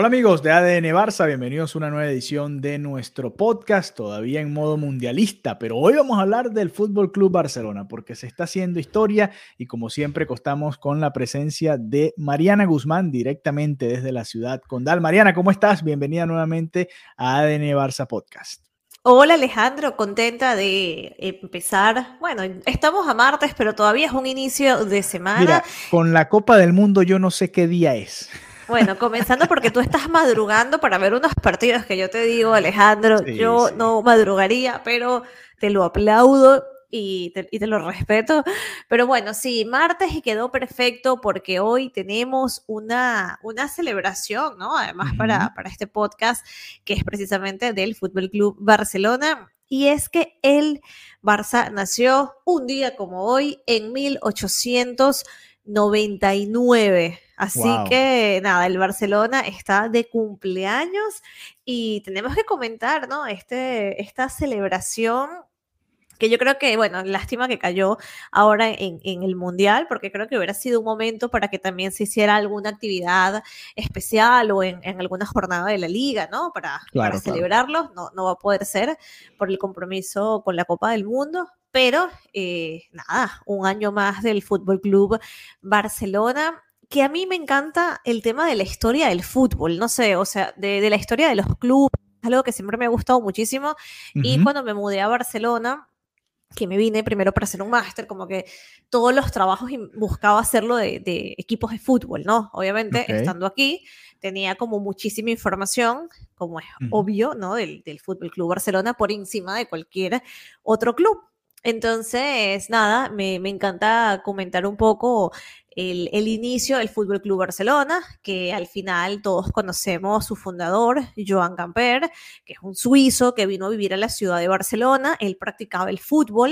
Hola amigos de ADN Barça, bienvenidos a una nueva edición de nuestro podcast, todavía en modo mundialista, pero hoy vamos a hablar del Fútbol Club Barcelona porque se está haciendo historia y como siempre contamos con la presencia de Mariana Guzmán directamente desde la ciudad condal. Mariana, ¿cómo estás? Bienvenida nuevamente a ADN Barça Podcast. Hola Alejandro, contenta de empezar. Bueno, estamos a martes, pero todavía es un inicio de semana. Mira, con la Copa del Mundo yo no sé qué día es. Bueno, comenzando porque tú estás madrugando para ver unos partidos que yo te digo, Alejandro, Sí, yo sí. no madrugaría, pero te lo aplaudo y te, y te lo respeto. Pero bueno, sí, martes y quedó perfecto porque hoy tenemos una, una celebración, ¿no? Además para, para este podcast que es precisamente del Fútbol Club Barcelona. Y es que el Barça nació un día como hoy en 1899. Así Wow. que nada, el Barcelona está de cumpleaños y tenemos que comentar, ¿no? Este, esta celebración que yo creo que, bueno, lástima que cayó ahora en, en el Mundial, porque creo que hubiera sido un momento para que también se hiciera alguna actividad especial o en, en alguna jornada de la liga, ¿no? Para, Claro, para claro. celebrarlo. No, no va a poder ser por el compromiso con la Copa del Mundo, pero eh, nada, un año más del Fútbol Club Barcelona que a mí me encanta el tema de la historia del fútbol, no sé, o sea, de, de la historia de los clubes, algo que siempre me ha gustado muchísimo. Y Ujú. cuando me mudé a Barcelona, que me vine primero para hacer un máster, como que todos los trabajos y buscaba hacerlo de, de equipos de fútbol, ¿no? Obviamente, estando aquí, tenía como muchísima información, como es obvio, ¿no? Del, del Fútbol Club Barcelona por encima de cualquier otro club. Entonces, nada, me, me encanta comentar un poco el, inicio del Fútbol Club Barcelona, que al final todos conocemos su fundador, Joan Gamper, que es un suizo que vino a vivir a la ciudad de Barcelona. Él practicaba el fútbol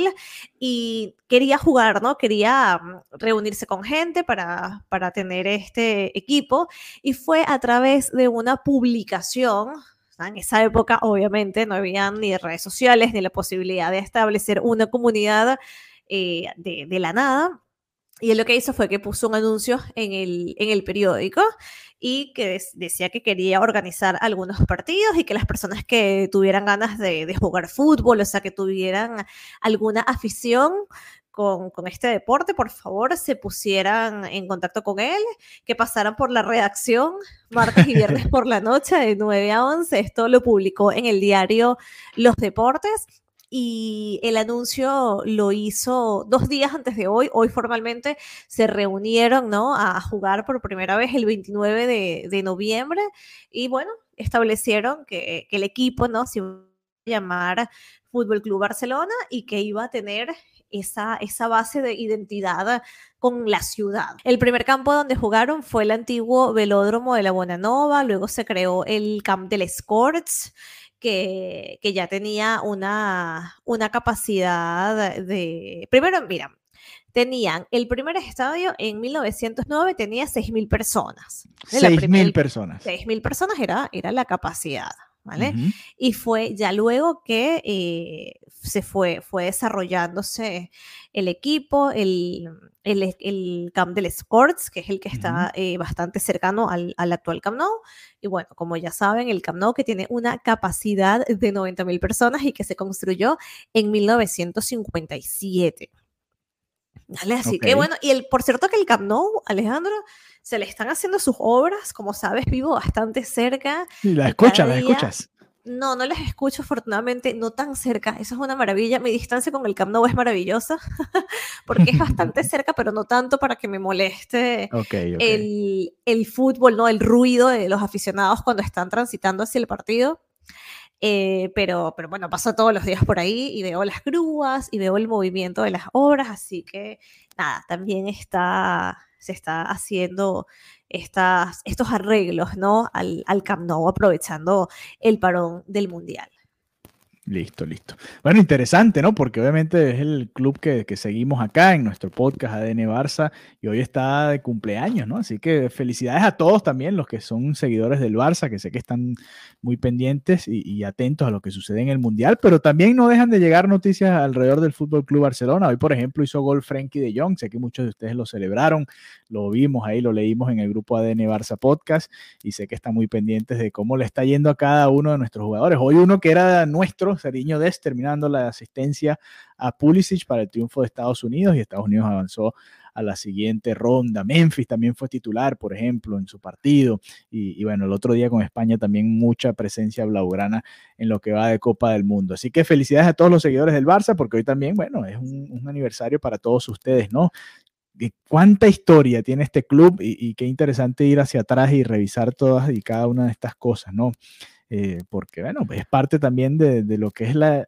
y quería jugar, ¿no? Quería mm, reunirse con gente para, para tener este equipo. Y fue a través de una publicación. En esa época, obviamente, no había ni redes sociales ni la posibilidad de establecer una comunidad eh, de la nada. Y él lo que hizo fue que puso un anuncio en el, en el periódico y que decía que quería organizar algunos partidos y que las personas que tuvieran ganas de, de jugar fútbol, o sea, que tuvieran alguna afición con, con este deporte, por favor, se pusieran en contacto con él, que pasaran por la redacción martes y viernes por la noche de 9 a 11. Esto lo publicó en el diario Los Deportes y el anuncio lo hizo dos días antes de hoy. Hoy formalmente se reunieron, ¿no? A jugar por primera vez el 29 de, noviembre y bueno, establecieron que, que el equipo, ¿no? Se iba a llamar Fútbol Club Barcelona y que iba a tener esa, esa base de identidad con la ciudad. El primer campo donde jugaron fue el antiguo velódromo de la Bonanova, luego se creó el Camp del Escorts, que, que ya tenía una, una capacidad de... Primero, mira, tenían el primer estadio en 1909, tenía 6.000 personas. ¿vale? La Seis primer- mil personas. 6.000 personas era, era la capacidad, ¿vale? Ujú. Y fue ya luego que eh, se fue, fue desarrollándose el equipo, el, el, el Camp del Sports, que es el que está eh, bastante cercano al, al actual Camp Nou. Y bueno, como ya saben, el Camp Nou que tiene una capacidad de 90.000 personas y que se construyó en 1957. ¿Vale? Así que Ok. bueno, y el, por cierto que el Camp Nou, Alejandro, se le están haciendo sus obras, como sabes, vivo bastante cerca la escuchas, la escuchas. No, no les escucho afortunadamente, no tan cerca. Eso es una maravilla. Mi distancia con el Camp Nou es maravillosa, porque es bastante cerca, pero no tanto para que me moleste El, el, fútbol, ¿no? El ruido de los aficionados cuando están transitando hacia el partido. Eh, pero, pero bueno, paso todos los días por ahí y veo las grúas y veo el movimiento de las obras, así que nada, también está, se está haciendo estas, estos arreglos ¿no? al, al Camp Nou aprovechando el parón del Mundial. Listo, listo. Bueno, interesante, ¿no? Porque obviamente es el club que, seguimos acá en nuestro podcast ADN Barça y hoy está de cumpleaños, ¿no? Así que felicidades a todos también los que son seguidores del Barça, que sé que están muy pendientes y, atentos a lo que sucede en el Mundial, pero también no dejan de llegar noticias alrededor del Fútbol Club Barcelona. Hoy, por ejemplo, hizo gol Frankie de Jong, sé que muchos de ustedes lo celebraron, lo vimos ahí, lo leímos en el grupo ADN Barça Podcast y sé que están muy pendientes de cómo le está yendo a cada uno de nuestros jugadores. Hoy uno que era nuestro, Seriño Des terminando la asistencia a Pulisic para el triunfo de Estados Unidos y Estados Unidos avanzó a la siguiente ronda. Memphis también fue titular, por ejemplo, en su partido. Y, bueno, el otro día con España también mucha presencia blaugrana en lo que va de Copa del Mundo. Así que felicidades a todos los seguidores del Barça, porque hoy también, bueno, es un, un aniversario para todos ustedes, ¿no? cuánta historia tiene este club y, qué interesante ir hacia atrás y revisar todas y cada una de estas cosas, ¿no? Eh, porque, bueno, es parte también de, lo que es la,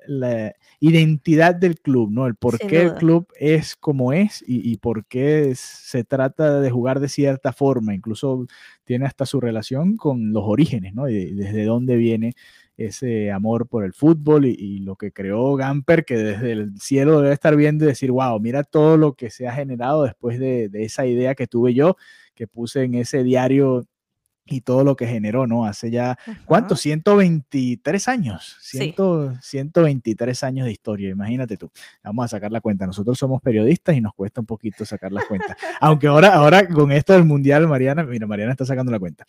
identidad del club, ¿no? El por qué el club es como es y, por qué se trata de jugar de cierta forma. Incluso tiene hasta su relación con los orígenes, ¿no? Y desde dónde viene ese amor por el fútbol y, lo que creó Gamper, que desde el cielo debe estar viendo y decir, wow, mira todo lo que se ha generado después de, de esa idea que tuve yo, que puse en ese diario y todo lo que generó, ¿no? Hace ya, ¿cuánto? 123 años, 123 años de historia, imagínate tú. Vamos a sacar la cuenta, nosotros somos periodistas y nos cuesta un poquito sacar las cuentas. Aunque ahora, ahora con esto del Mundial, Mariana, mira, Mariana está sacando la cuenta.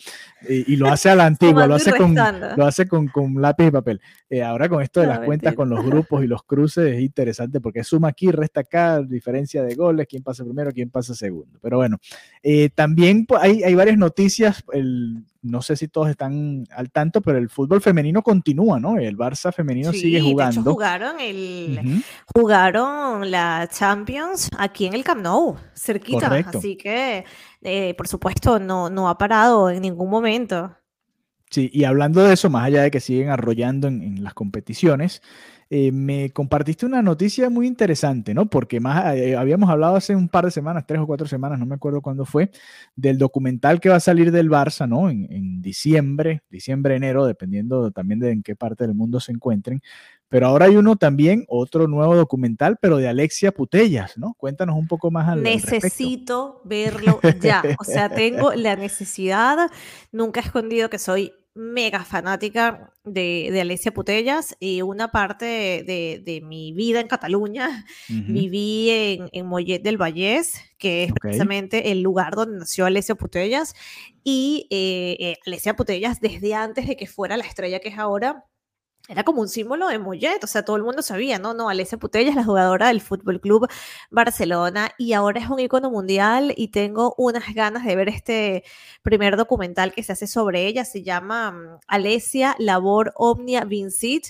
Y, lo hace a la antigua, lo hace, con, lo hace con, con lápiz y papel. Eh, ahora con esto de las cuentas, con los grupos y los cruces, es interesante porque suma aquí, resta acá, diferencia de goles, quién pasa primero, quién pasa segundo. Pero bueno, eh, también hay, hay varias noticias, el no sé si todos están al tanto, pero el fútbol femenino continúa, ¿no? El Barça femenino sigue jugando. De jugaron, el, jugaron la Champions aquí en el Camp Nou, cerquita. Así que, eh, por supuesto, no, no ha parado en ningún momento. Sí, y hablando de eso, más allá de que siguen arrollando en las competiciones, eh, me compartiste una noticia muy interesante, ¿no? Porque más eh, habíamos hablado hace un par de semanas, tres o cuatro semanas, no me acuerdo cuándo fue, del documental que va a salir del Barça, ¿no? En, diciembre, diciembre, enero, dependiendo también de en qué parte del mundo se encuentren. Pero ahora hay uno también, otro nuevo documental, pero de Alexia Putellas, ¿no? Cuéntanos un poco más al Necesito verlo ya. O sea, tengo la necesidad, nunca he escondido que soy mega fanática de, de Alicia Putellas y una parte de, mi vida en Cataluña. Viví en, en, Mollet del Vallés, que es precisamente el lugar donde nació Alicia Putellas. Y eh, eh, Alicia Putellas desde antes de que fuera la estrella que es ahora era como un símbolo de Mollet, o sea, todo el mundo sabía, ¿no? No, Alessia Putella es la jugadora del Fútbol Club Barcelona y ahora es un icono mundial y tengo unas ganas de ver este primer documental que se hace sobre ella, se llama mm, Alesia Labor Omnia Vincit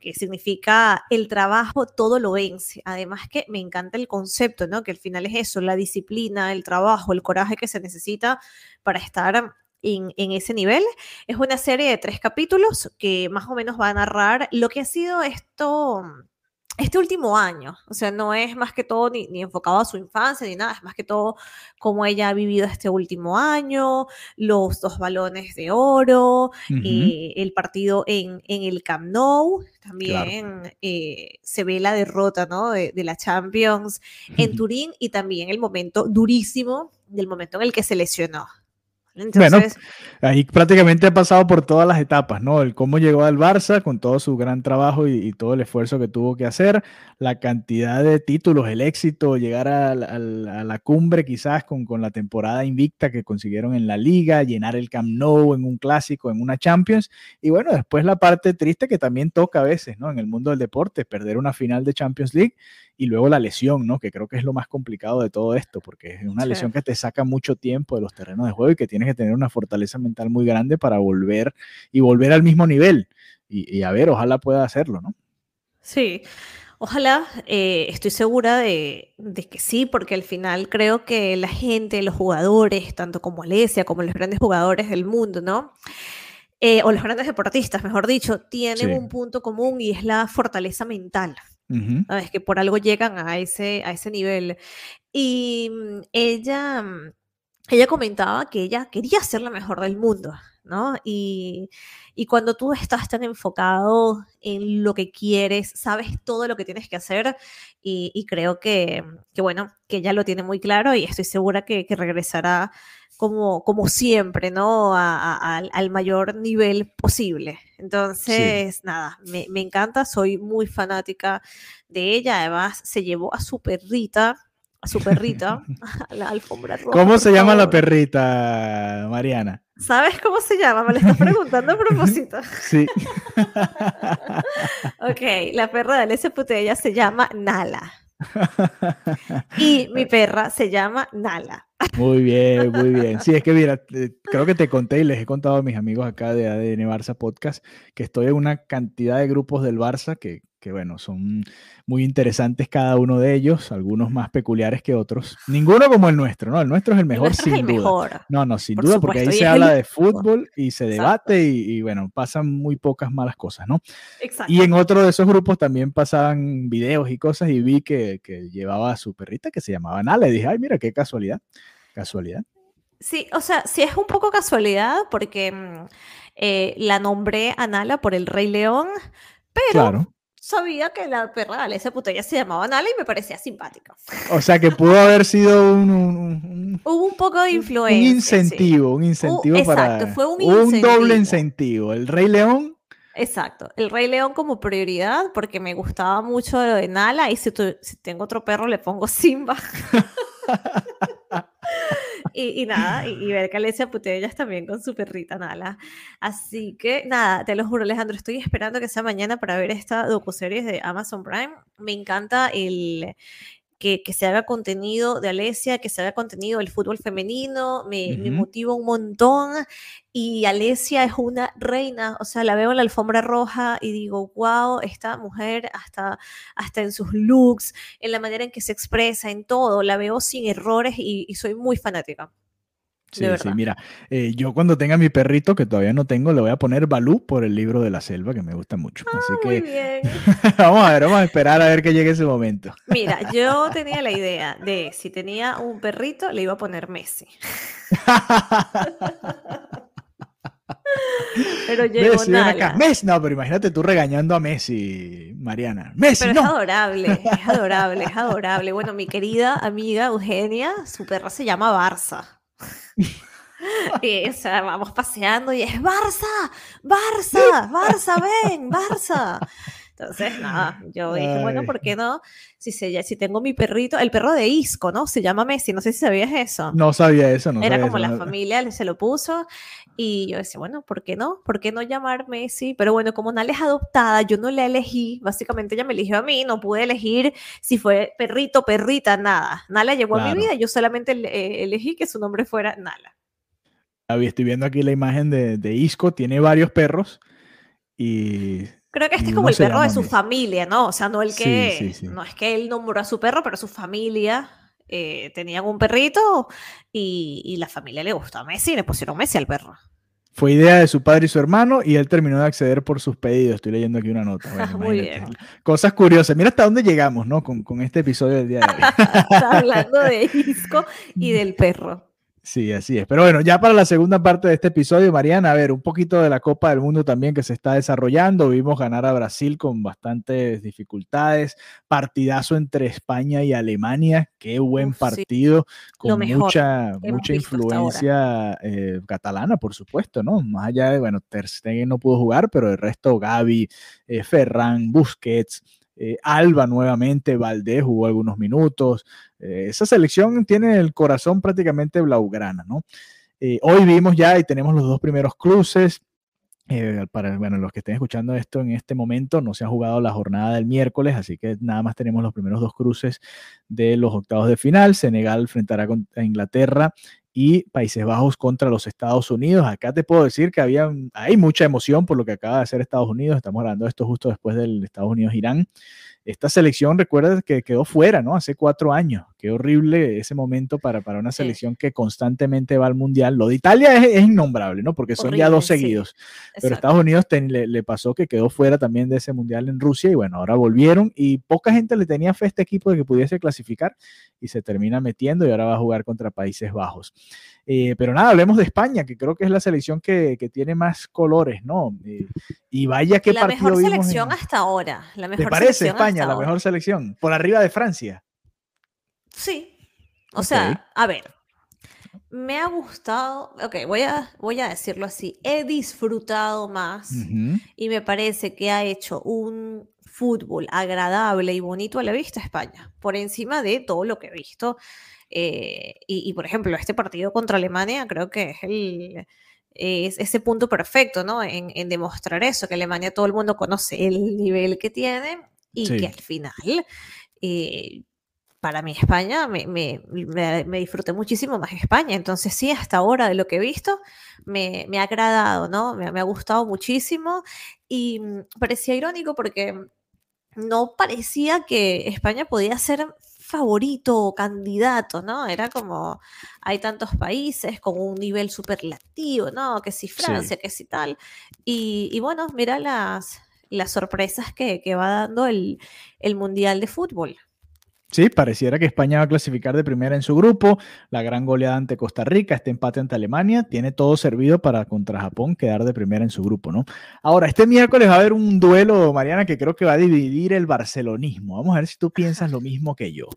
que significa el trabajo todo lo vence. Además que me encanta el concepto, ¿no? Que al final es eso, la disciplina, el trabajo, el coraje que se necesita para estar en, ese nivel. Es una serie de tres capítulos que más o menos va a narrar lo que ha sido esto este último año, o sea, no es más que todo ni, enfocado a su infancia ni nada, es más que todo cómo ella ha vivido este último año, los dos balones de oro, eh, el partido en, en, el Camp Nou, también eh, se ve la derrota ¿no? de, de la Champions en Turín y también el momento durísimo del momento en el que se lesionó bueno, ahí prácticamente ha pasado por todas las etapas, ¿no? El cómo llegó al Barça con todo su gran trabajo y, todo el esfuerzo que tuvo que hacer, la cantidad de títulos, el éxito, llegar a, la cumbre quizás con, con, la temporada invicta que consiguieron en la liga, llenar el Camp Nou en un clásico, en una Champions, y bueno, después la parte triste que también toca a veces, ¿no? En el mundo del deporte, perder una final de Champions League y luego la lesión, ¿no? Que creo que es lo más complicado de todo esto, porque es una lesión que te saca mucho tiempo de los terrenos de juego y que tienes que tener una fortaleza mental muy grande para volver y volver al mismo nivel. y, a ver, ojalá pueda hacerlo, ¿no? Sí, ojalá, eh, estoy segura de, que sí, porque al final creo que la gente, los jugadores, tanto como Alesia, como los grandes jugadores del mundo, ¿no? Eh, o los grandes deportistas, mejor dicho, tienen un punto común y es la fortaleza mental. Es Que por algo llegan a ese, a ese nivel. Y mm, ella, mm, ella comentaba que ella quería ser la mejor del mundo, ¿no? Y, y cuando tú estás tan enfocado en lo que quieres, sabes todo lo que tienes que hacer y, y creo que, que, bueno, que ella lo tiene muy claro y estoy segura que, que regresará como, como siempre, ¿no? al mayor nivel posible. Entonces, nada, me, me, encanta, soy muy fanática de ella. Además, se llevó a su perrita, a su perrita, a la alfombra roja. ¿Cómo se llama la perrita, Mariana? ¿Sabes cómo se llama? Me lo estás preguntando a propósito. Sí. ok, la perra de Alesia Putella se llama Nala. y mi perra se llama Nala. Muy bien, muy bien. Sí, es que mira, creo que te conté y les he contado a mis amigos acá de ADN Barça Podcast que estoy en una cantidad de grupos del Barça que, que bueno, son muy interesantes cada uno de ellos, algunos más peculiares que otros. Ninguno como el nuestro, ¿no? El nuestro es el mejor sin el duda. Mejor. No, no, sin duda, porque ahí se habla de fútbol y se debate y, bueno, pasan muy pocas malas cosas, ¿no? Exacto. Y en otro de esos grupos también pasaban videos y cosas y vi que, que llevaba a su perrita que se llamaba Nala y dije, ay, mira, qué casualidad, casualidad. Sí, o sea, sí es un poco casualidad porque mm, eh, la nombré a Nala por el Rey León, pero claro sabía que la perra de esa putella se llamaba Nala y me parecía simpática. O sea que pudo haber sido un... Hubo un poco de influencia. Un incentivo, un incentivo para... Exacto, fue un, un doble incentivo. El Rey León... Exacto, el Rey León como prioridad porque me gustaba mucho lo de Nala y si, si tengo otro perro le pongo Simba. y, nada, y, ver que Alesia Putellas también con su perrita Nala. Así que nada, te lo juro, Alejandro, estoy esperando que sea mañana para ver esta docuserie de Amazon Prime. Me encanta el, que, se haga contenido de Alesia, que se haga contenido del fútbol femenino, me, motiva un montón. Y Alesia es una reina, o sea, la veo en la alfombra roja y digo, wow, esta mujer hasta, hasta en sus looks, en la manera en que se expresa, en todo, la veo sin errores y soy muy fanática. Sí, sí, mira, eh, yo cuando tenga mi perrito, que todavía no tengo, le voy a poner Balú por el libro de la selva, que me gusta mucho. Ah, Así que muy bien. vamos a ver, vamos a esperar a ver que llegue ese momento. Mira, yo tenía la idea de si tenía un perrito, le iba a poner Messi. pero llegó Messi, Messi, no, pero imagínate tú regañando a Messi, Mariana. Messi, pero es adorable, es adorable, es adorable. Bueno, mi querida amiga Eugenia, su perra se llama Barça. Y, o sea, vamos paseando y es Barça, Barça, Barça, ven, Barça. Entonces, nada, yo dije, bueno, ¿por qué no? Si, se, si tengo mi perrito, el perro de Isco, ¿no? Se llama Messi, no sé si sabías eso. No sabía eso, no Era como la familia se lo puso y yo decía, bueno, ¿por qué no? ¿Por qué no llamar Messi? Pero bueno, como Nala es adoptada, yo no la elegí, básicamente ella me eligió a mí, no pude elegir si fue perrito, perrita, nada. Nala llegó a mi vida, yo solamente eh, elegí que su nombre fuera Nala. Estoy viendo aquí la imagen de, de Isco, tiene varios perros y Creo que este es como el perro de su familia, ¿no? O sea, no el que. No es que él nombró a su perro, pero su familia eh, tenían un perrito y, la familia le gustó a Messi y le pusieron Messi al perro. Fue idea de su padre y su hermano y él terminó de acceder por sus pedidos. Estoy leyendo aquí una nota. Muy bien. Cosas curiosas. Mira hasta dónde llegamos, ¿no? Con, con este episodio del día de hoy. Está hablando de Isco y del perro. Sí, así es. Pero bueno, ya para la segunda parte de este episodio, Mariana, a ver, un poquito de la Copa del Mundo también que se está desarrollando. Vimos ganar a Brasil con bastantes dificultades. Partidazo entre España y Alemania. Qué buen partido, con mucha, mucha influencia eh, catalana, por supuesto, ¿no? Más allá de, bueno, Ter Stegen no pudo jugar, pero el resto, Gaby, eh, Ferran, Busquets, eh, Alba nuevamente, Valdés jugó algunos minutos. Eh, esa selección tiene el corazón prácticamente blaugrana, ¿no? Eh, hoy vimos ya y tenemos los dos primeros cruces. para bueno, los que estén escuchando esto en este momento, no se ha jugado la jornada del miércoles, así que nada más tenemos los primeros dos cruces de los octavos de final. Senegal enfrentará a Inglaterra y Países Bajos contra los Estados Unidos. Acá te puedo decir que había, hay mucha emoción por lo que acaba de hacer Estados Unidos. Estamos hablando de esto justo después del Estados Unidos-Irán esta selección, recuerda que quedó fuera, ¿no? Hace cuatro años. Qué horrible ese momento para, para una selección que constantemente va al Mundial. Lo de Italia es, innombrable, ¿no? Porque son ya dos seguidos. Pero Estados Unidos le, pasó que quedó fuera también de ese Mundial en Rusia y bueno, ahora volvieron y poca gente le tenía fe a este equipo de que pudiese clasificar y se termina metiendo y ahora va a jugar contra Países Bajos. Eh, pero nada, hablemos de España, que creo que es la selección que, tiene más colores, ¿no? Eh, y vaya que La mejor selección hasta ahora. La mejor ¿Te parece España la mejor selección? Por arriba de Francia. Sí. O sea, a ver, me ha gustado, ok, voy a, voy a decirlo así, he disfrutado más y me parece que ha hecho un fútbol agradable y bonito a la vista España, por encima de todo lo que he visto eh, y, por ejemplo, este partido contra Alemania creo que es el es ese punto perfecto, ¿no? En, demostrar eso, que Alemania todo el mundo conoce el nivel que tiene y que al final, eh, para mí España, me, me, me, disfruté muchísimo más España. Entonces sí, hasta ahora de lo que he visto, me, ha agradado, ¿no? Me, ha gustado muchísimo y mm, parecía irónico porque no parecía que España podía ser favorito o candidato, ¿no? Era como, hay tantos países con un nivel superlativo, ¿no? Que si Francia, que si tal. Y, bueno, mira las, las sorpresas que, que va dando el, el Mundial de Fútbol. Sí, pareciera que España va a clasificar de primera en su grupo, la gran goleada ante Costa Rica, este empate ante Alemania, tiene todo servido para contra Japón quedar de primera en su grupo, ¿no? Ahora, este miércoles va a haber un duelo, Mariana, que creo que va a dividir el barcelonismo. Vamos a ver si tú piensas lo mismo que yo,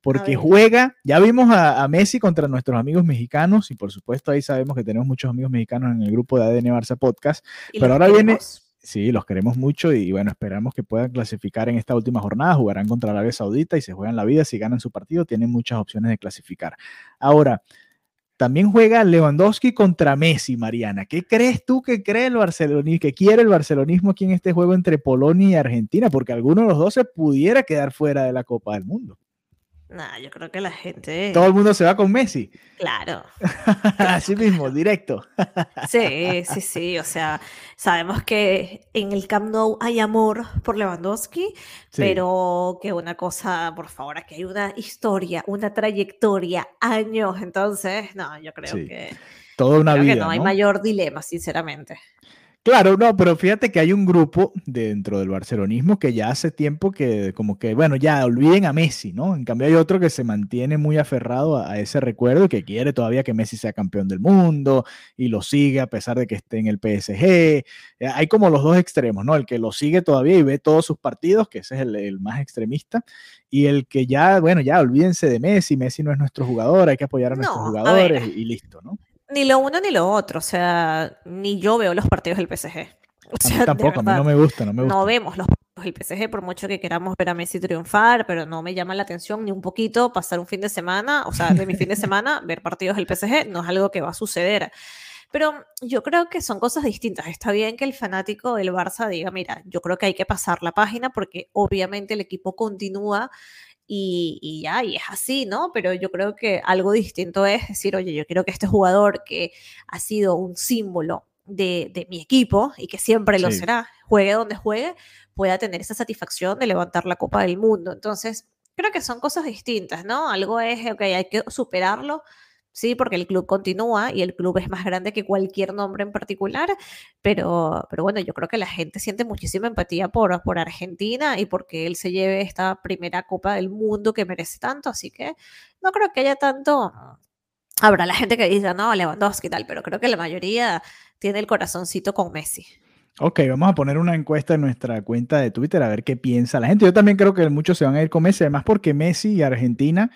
porque juega, ya vimos a, Messi contra nuestros amigos mexicanos y por supuesto ahí sabemos que tenemos muchos amigos mexicanos en el grupo de ADN Barça Podcast, pero ahora viene Sí, los queremos mucho y bueno, esperamos que puedan clasificar en esta última jornada. Jugarán contra Arabia Saudita y se juegan la vida. Si ganan su partido, tienen muchas opciones de clasificar. Ahora, también juega Lewandowski contra Messi, Mariana. ¿Qué crees tú que cree el barcelonismo, que quiere el barcelonismo aquí en este juego entre Polonia y Argentina? Porque alguno de los dos se pudiera quedar fuera de la Copa del Mundo. Nah, yo creo que la gente. Todo el mundo se va con Messi. Claro. Así mismo, directo. sí, sí, sí. O sea, sabemos que en el Camp Nou hay amor por Lewandowski, pero que una cosa, por favor, aquí hay una historia, una trayectoria, años. Entonces, no, yo creo que. Toda una vida. Que no hay mayor dilema, sinceramente. Claro, no, pero fíjate que hay un grupo dentro del barcelonismo que ya hace tiempo que como que, bueno, ya olviden a Messi, ¿no? En cambio hay otro que se mantiene muy aferrado a, ese recuerdo y que quiere todavía que Messi sea campeón del mundo y lo sigue a pesar de que esté en el PSG. Eh, hay como los dos extremos, ¿no? El que lo sigue todavía y ve todos sus partidos, que ese es el, más extremista, y el que ya, bueno, ya olvídense de Messi, Messi no es nuestro jugador, hay que apoyar a nuestros jugadores y listo, ¿no? Ni lo uno ni lo otro, o sea, ni yo veo los partidos del PSG. O sea, tampoco, a mí no me gusta, no me gusta. No vemos los partidos del PSG por mucho que queramos ver a Messi triunfar, pero no me llama la atención ni un poquito pasar un fin de semana, o sea, de mi fin de semana, ver partidos del PSG, no es algo que va a suceder. Pero yo creo que son cosas distintas. Está bien que el fanático del Barça diga, mira, yo creo que hay que pasar la página porque obviamente el equipo continúa y, ya, y es así, ¿no? Pero yo creo que algo distinto es decir, oye, yo quiero que este jugador que ha sido un símbolo de, mi equipo y que siempre lo será, juegue donde juegue, pueda tener esa satisfacción de levantar la Copa del Mundo. Entonces, creo que son cosas distintas, ¿no? Algo es, ok, hay que superarlo sí, porque el club continúa y el club es más grande que cualquier nombre en particular, pero, pero bueno, yo creo que la gente siente muchísima empatía por, por Argentina y porque él se lleve esta primera Copa del Mundo que merece tanto, así que no creo que haya tanto... Habrá la gente que diga, no, Lewandowski y tal, pero creo que la mayoría tiene el corazoncito con Messi. Ok, vamos a poner una encuesta en nuestra cuenta de Twitter a ver qué piensa la gente. Yo también creo que muchos se van a ir con Messi, además porque Messi y Argentina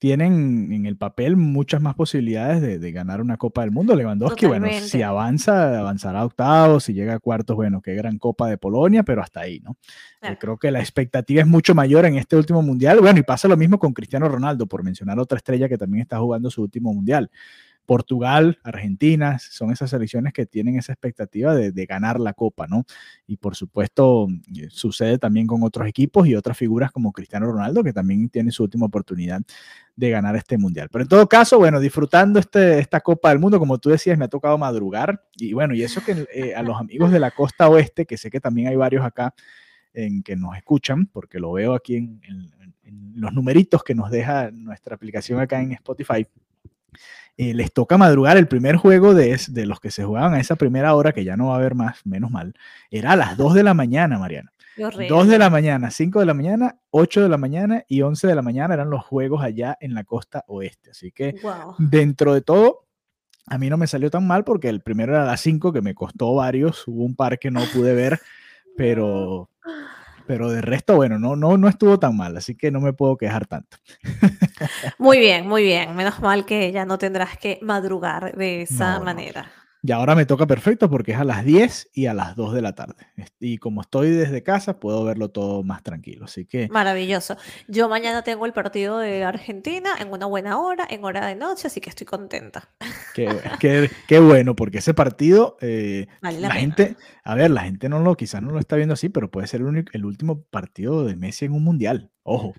tienen en el papel muchas más posibilidades de, ganar una Copa del Mundo. Lewandowski, bueno, si avanza, avanzará a octavos, si llega a cuartos, bueno, qué gran Copa de Polonia, pero hasta ahí, ¿no? Eh, creo que la expectativa es mucho mayor en este último Mundial. Bueno, y pasa lo mismo con Cristiano Ronaldo, por mencionar otra estrella que también está jugando su último Mundial Portugal, Argentina, son esas selecciones que tienen esa expectativa de, ganar la Copa, ¿no? Y por supuesto, eh, sucede también con otros equipos y otras figuras como Cristiano Ronaldo, que también tiene su última oportunidad de ganar este mundial. Pero en todo caso, bueno, disfrutando este, esta Copa del Mundo, como tú decías, me ha tocado madrugar. Y bueno, y eso que eh, a los amigos de la costa oeste, que sé que también hay varios acá en que nos escuchan, porque lo veo aquí en, en los numeritos que nos deja nuestra aplicación acá en Spotify eh, les toca madrugar el primer juego de, de, los que se jugaban a esa primera hora, que ya no va a haber más, menos mal, era a las 2 de la mañana, Mariana. 2 de la mañana, 5 de la mañana, 8 de la mañana y 11 de la mañana eran los juegos allá en la costa oeste. Así que wow. dentro de todo, a mí no me salió tan mal porque el primero era a las 5, que me costó varios, hubo un par que no pude ver, pero pero de resto, bueno, no, no, no estuvo tan mal, así que no me puedo quejar tanto. Muy bien, muy bien. Menos mal que ya no tendrás que madrugar de esa No, manera. Y ahora me toca perfecto porque es a las 10 y a las 2 de la tarde. Y como estoy desde casa, puedo verlo todo más tranquilo. Así que Maravilloso. Yo mañana tengo el partido de Argentina en una buena hora, en hora de noche, así que estoy contenta. qué, qué- qué bueno, porque ese partido, eh, Vale la, gente, a ver, la gente no lo, quizás no lo está viendo así, pero puede ser el, único- el último partido de Messi en un mundial. Ojo.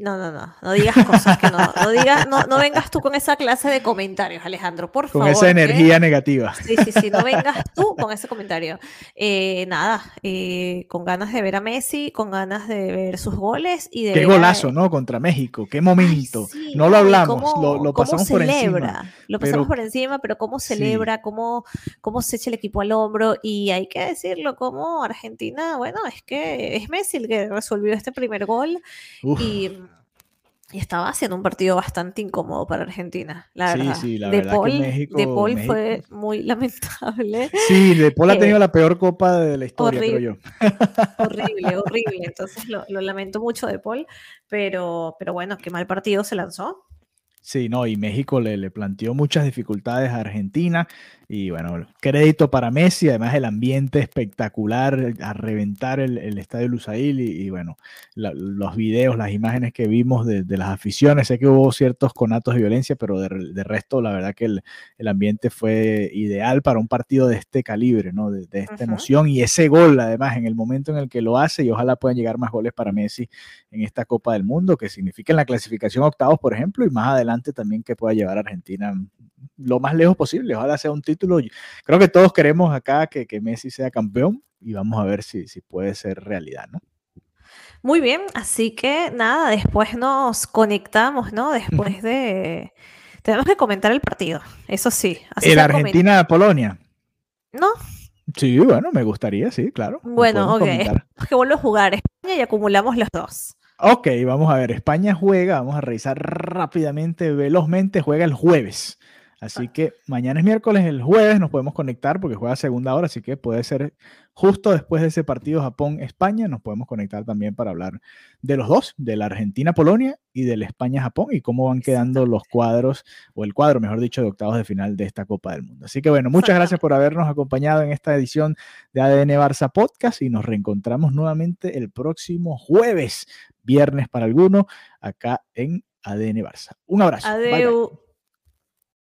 No, no, no, no digas cosas que no, no digas, no, no vengas tú con esa clase de comentarios, Alejandro, por Con favor. esa ¿eh? energía negativa. Sí, sí, sí, no vengas tú con ese comentario. Eh, nada, eh, con ganas de ver a Messi, con ganas de ver sus goles y de Qué ver a- golazo, ¿no? Contra México. Qué Ay, momento. sí, no lo hablamos, cómo- lo, lo pasamos por encima. celebra, Lo pasamos pero- por encima, pero cómo Sí. celebra, cómo, cómo se echa el equipo al hombro. Y hay que decirlo, cómo Argentina, bueno, es que es Messi el que resolvió este primer gol y, y estaba haciendo un partido bastante incómodo para Argentina, la Sí, verdad. sí, la de verdad que Paul, México- de Paul México- fue muy lamentable. Sí, De Paul ha eh, tenido la peor copa de la historia, creo horrible. yo. Horrible, horrible. Entonces lo, lo lamento mucho de Paul, pero, pero bueno, qué mal partido se lanzó. Sí, no, y México le, le planteó muchas dificultades a Argentina. Y bueno, crédito para Messi, además el ambiente espectacular, a reventar el, el estadio Lusail y, y bueno, la- los videos, las imágenes que vimos de, de las aficiones, sé que hubo ciertos conatos de violencia, pero de, de resto la verdad que el, el ambiente fue ideal para un partido de este calibre, ¿no? De, de esta emoción y ese gol además en el momento en el que lo hace y ojalá puedan llegar más goles para Messi en esta Copa del Mundo, que significa en la clasificación octavos, por ejemplo, y más adelante también que pueda llevar a Argentina lo más lejos posible. Ojalá sea un título. Creo que todos queremos acá que, que Messi sea campeón y vamos a ver si, si puede ser realidad, ¿no? Muy bien, así que nada, después nos conectamos, ¿no? Después de... Tenemos que comentar el partido, eso sí. así El Argentina-Polonia. No, Sí, bueno, me gustaría, sí, claro. Bueno, ok. comentar. que vuelvo a jugar España y acumulamos los dos. Ok, vamos a ver. España juega, vamos a revisar rápidamente, velozmente, juega el jueves. Así que mañana es miércoles, el jueves nos podemos conectar porque juega segunda hora, así que puede ser justo después de ese partido Japón-España, nos podemos conectar también para hablar de los dos, de la Argentina-Polonia y del España-Japón y cómo van quedando los cuadros, o el cuadro, mejor dicho, de octavos de final de esta Copa del Mundo. Así que bueno, muchas gracias por habernos acompañado en esta edición de ADN Barça Podcast y nos reencontramos nuevamente el próximo jueves, viernes para algunos, acá en ADN Barça. Un abrazo. Bye, bye. Adeu.